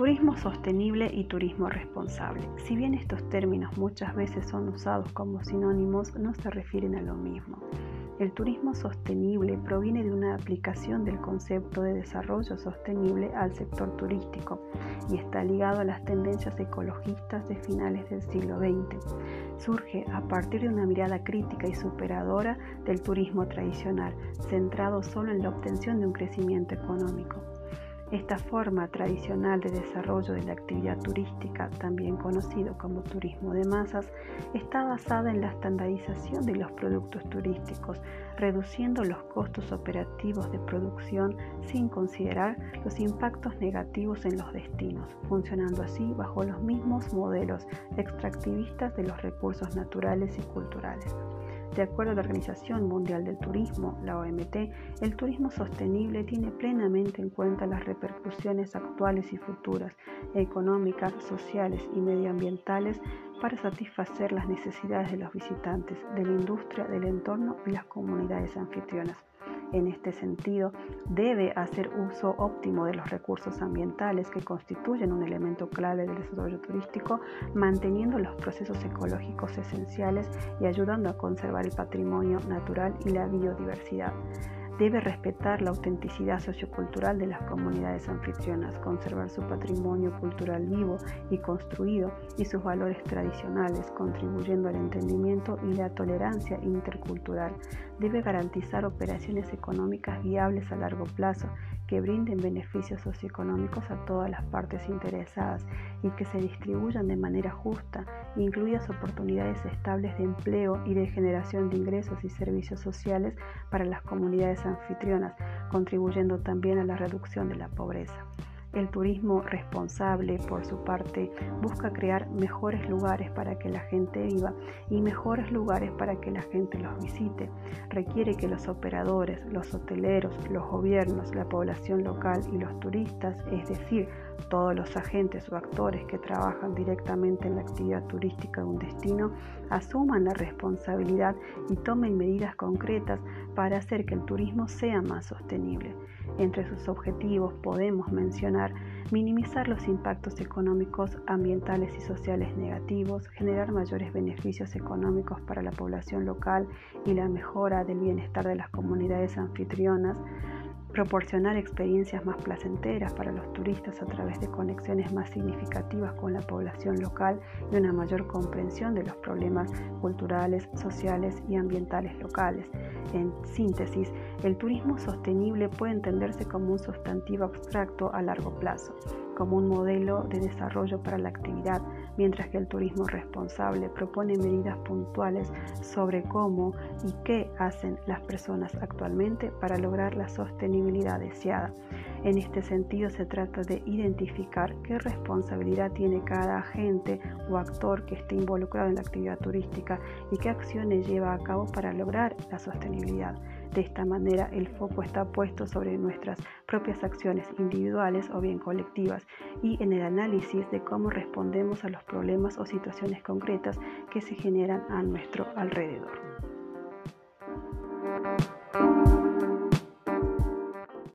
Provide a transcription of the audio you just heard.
Turismo sostenible y turismo responsable. Si bien estos términos muchas veces son usados como sinónimos, no se refieren a lo mismo. El turismo sostenible proviene de una aplicación del concepto de desarrollo sostenible al sector turístico y está ligado a las tendencias ecologistas de finales del siglo XX. Surge a partir de una mirada crítica y superadora del turismo tradicional, centrado solo en la obtención de un crecimiento económico. Esta forma tradicional de desarrollo de la actividad turística, también conocido como turismo de masas, está basada en la estandarización de los productos turísticos, reduciendo los costos operativos de producción sin considerar los impactos negativos en los destinos, funcionando así bajo los mismos modelos extractivistas de los recursos naturales y culturales. De acuerdo a la Organización Mundial del Turismo, la OMT, el turismo sostenible tiene plenamente en cuenta las repercusiones actuales y futuras, económicas, sociales y medioambientales para satisfacer las necesidades de los visitantes, de la industria, del entorno y las comunidades anfitrionas. En este sentido, debe hacer uso óptimo de los recursos ambientales que constituyen un elemento clave del desarrollo turístico, manteniendo los procesos ecológicos esenciales y ayudando a conservar el patrimonio natural y la biodiversidad debe respetar la autenticidad sociocultural de las comunidades anfitrionas, conservar su patrimonio cultural vivo y construido y sus valores tradicionales, contribuyendo al entendimiento y la tolerancia intercultural. Debe garantizar operaciones económicas viables a largo plazo que brinden beneficios socioeconómicos a todas las partes interesadas y que se distribuyan de manera justa, incluidas oportunidades estables de empleo y de generación de ingresos y servicios sociales para las comunidades anfitrionas, contribuyendo también a la reducción de la pobreza. El turismo responsable, por su parte, busca crear mejores lugares para que la gente viva y mejores lugares para que la gente los visite. Requiere que los operadores, los hoteleros, los gobiernos, la población local y los turistas, es decir, todos los agentes o actores que trabajan directamente en la actividad turística de un destino, asuman la responsabilidad y tomen medidas concretas para hacer que el turismo sea más sostenible. Entre sus objetivos podemos mencionar minimizar los impactos económicos, ambientales y sociales negativos, generar mayores beneficios económicos para la población local y la mejora del bienestar de las comunidades anfitrionas, proporcionar experiencias más placenteras para los turistas a través de conexiones más significativas con la población local y una mayor comprensión de los problemas culturales, sociales y ambientales locales. En síntesis, el turismo sostenible puede entenderse como un sustantivo abstracto a largo plazo como un modelo de desarrollo para la actividad, mientras que el turismo responsable propone medidas puntuales sobre cómo y qué hacen las personas actualmente para lograr la sostenibilidad deseada. En este sentido se trata de identificar qué responsabilidad tiene cada agente o actor que esté involucrado en la actividad turística y qué acciones lleva a cabo para lograr la sostenibilidad. De esta manera, el foco está puesto sobre nuestras propias acciones individuales o bien colectivas y en el análisis de cómo respondemos a los problemas o situaciones concretas que se generan a nuestro alrededor.